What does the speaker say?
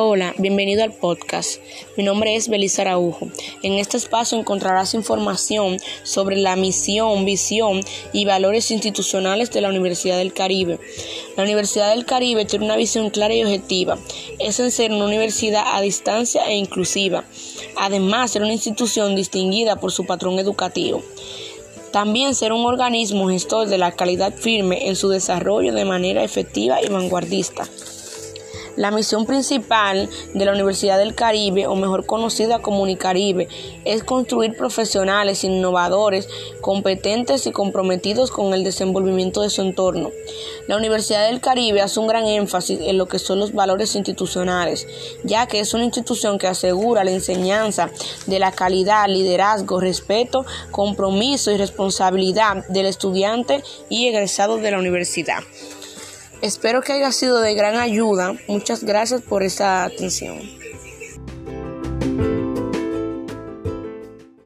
Hola, bienvenido al podcast. Mi nombre es Belisa Araujo. En este espacio encontrarás información sobre la misión, visión y valores institucionales de la Universidad del Caribe. La Universidad del Caribe tiene una visión clara y objetiva. Es en ser una universidad a distancia e inclusiva. Además, ser una institución distinguida por su patrón educativo. También ser un organismo gestor de la calidad firme en su desarrollo de manera efectiva y vanguardista. La misión principal de la Universidad del Caribe, o mejor conocida como Unicaribe, es construir profesionales innovadores, competentes y comprometidos con el desenvolvimiento de su entorno. La Universidad del Caribe hace un gran énfasis en lo que son los valores institucionales, ya que es una institución que asegura la enseñanza de la calidad, liderazgo, respeto, compromiso y responsabilidad del estudiante y egresado de la universidad. Espero que haya sido de gran ayuda. Muchas gracias por esta atención.